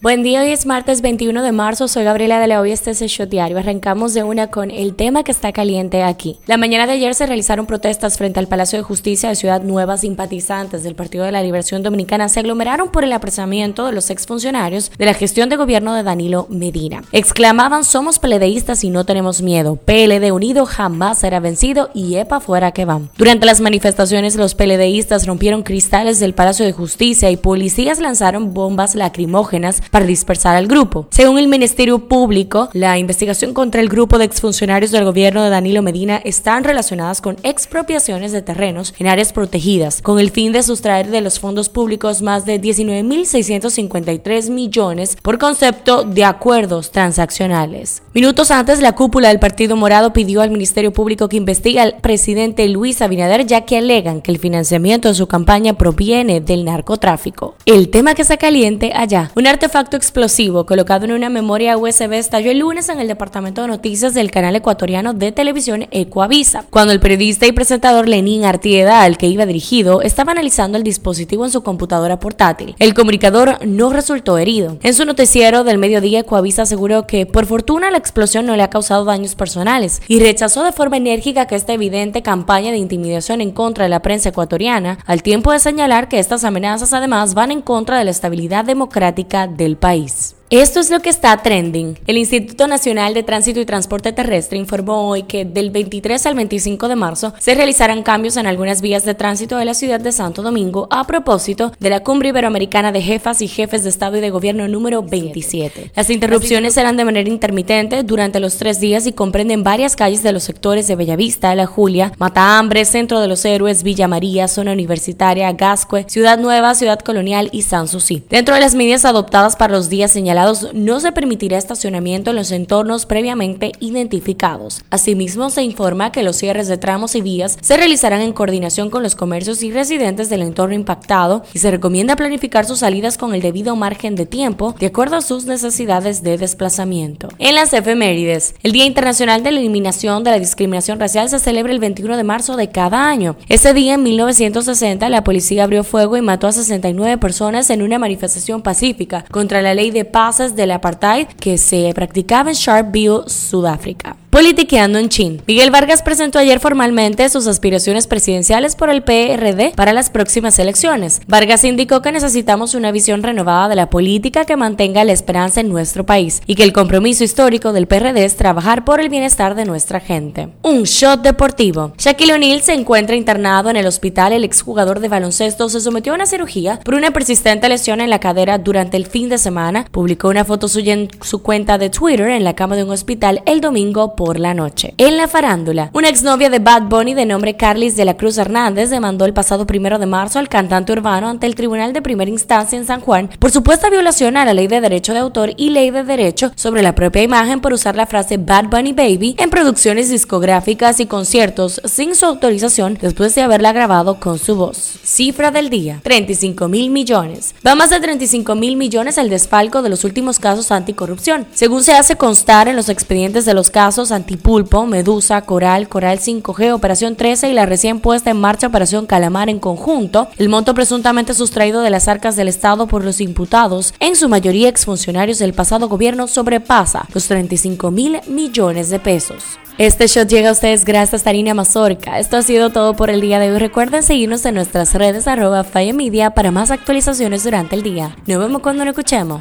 Buen día, hoy es martes 21 de marzo, soy Gabriela de la Hoy, este es el Shot Diario. Arrancamos de una con el tema que está caliente aquí. La mañana de ayer se realizaron protestas frente al Palacio de Justicia de Ciudad Nueva. Simpatizantes del Partido de la Liberación Dominicana se aglomeraron por el apresamiento de los exfuncionarios de la gestión de gobierno de Danilo Medina. Exclamaban, somos peledeístas y no tenemos miedo. PLD unido jamás será vencido y EPA fuera que van. Durante las manifestaciones, los PLDistas rompieron cristales del Palacio de Justicia y policías lanzaron bombas lacrimógenas para dispersar al grupo. Según el Ministerio Público, la investigación contra el grupo de exfuncionarios del gobierno de Danilo Medina están relacionadas con expropiaciones de terrenos en áreas protegidas, con el fin de sustraer de los fondos públicos más de 19.653 millones por concepto de acuerdos transaccionales. Minutos antes, la cúpula del Partido Morado pidió al Ministerio Público que investigue al presidente Luis Abinader, ya que alegan que el financiamiento de su campaña proviene del narcotráfico. El tema que está caliente allá, un artefacto artefacto explosivo colocado en una memoria USB estalló el lunes en el departamento de noticias del canal ecuatoriano de televisión Ecoavisa, cuando el periodista y presentador Lenín Artieda, al que iba dirigido, estaba analizando el dispositivo en su computadora portátil. El comunicador no resultó herido. En su noticiero del mediodía, Ecoavisa aseguró que, por fortuna, la explosión no le ha causado daños personales y rechazó de forma enérgica que esta evidente campaña de intimidación en contra de la prensa ecuatoriana, al tiempo de señalar que estas amenazas además van en contra de la estabilidad democrática de país. Esto es lo que está trending. El Instituto Nacional de Tránsito y Transporte Terrestre informó hoy que del 23 al 25 de marzo se realizarán cambios en algunas vías de tránsito de la ciudad de Santo Domingo a propósito de la cumbre iberoamericana de jefas y jefes de Estado y de Gobierno número 27. Las interrupciones serán de manera intermitente durante los tres días y comprenden varias calles de los sectores de Bellavista, La Julia, Matahambre, Centro de los Héroes, Villa María, Zona Universitaria, Gascue, Ciudad Nueva, Ciudad Colonial y San Susi. Dentro de las medidas adoptadas para los días señalados, no se permitirá estacionamiento en los entornos previamente identificados. Asimismo, se informa que los cierres de tramos y vías se realizarán en coordinación con los comercios y residentes del entorno impactado y se recomienda planificar sus salidas con el debido margen de tiempo de acuerdo a sus necesidades de desplazamiento. En las efemérides, el Día Internacional de la Eliminación de la Discriminación Racial se celebra el 21 de marzo de cada año. Ese día, en 1960, la policía abrió fuego y mató a 69 personas en una manifestación pacífica contra la ley de paz del apartheid que se practicaba en Sharpeville, Sudáfrica. Politiqueando en Chin. Miguel Vargas presentó ayer formalmente sus aspiraciones presidenciales por el PRD para las próximas elecciones. Vargas indicó que necesitamos una visión renovada de la política que mantenga la esperanza en nuestro país y que el compromiso histórico del PRD es trabajar por el bienestar de nuestra gente. Un shot deportivo. Shaquille O'Neal se encuentra internado en el hospital. El exjugador de baloncesto se sometió a una cirugía por una persistente lesión en la cadera durante el fin de semana. Publicó una foto suya en su cuenta de Twitter en la cama de un hospital el domingo por la noche. En la farándula, una exnovia de Bad Bunny de nombre Carlis de la Cruz Hernández demandó el pasado primero de marzo al cantante urbano ante el Tribunal de Primera Instancia en San Juan por supuesta violación a la ley de derecho de autor y ley de derecho sobre la propia imagen por usar la frase Bad Bunny Baby en producciones discográficas y conciertos sin su autorización después de haberla grabado con su voz. Cifra del día, 35 mil millones. Va más de 35 mil millones el desfalco de los últimos casos anticorrupción. Según se hace constar en los expedientes de los casos Antipulpo, Medusa, Coral, Coral 5G, Operación 13 y la recién puesta en marcha Operación Calamar en conjunto, el monto presuntamente sustraído de las arcas del Estado por los imputados, en su mayoría exfuncionarios del pasado gobierno, sobrepasa los 35 mil millones de pesos. Este shot llega a ustedes gracias a Tarina Mazorca. Esto ha sido todo por el día de hoy. Recuerden seguirnos en nuestras redes arroba Media para más actualizaciones durante el día. Nos vemos cuando nos escuchemos.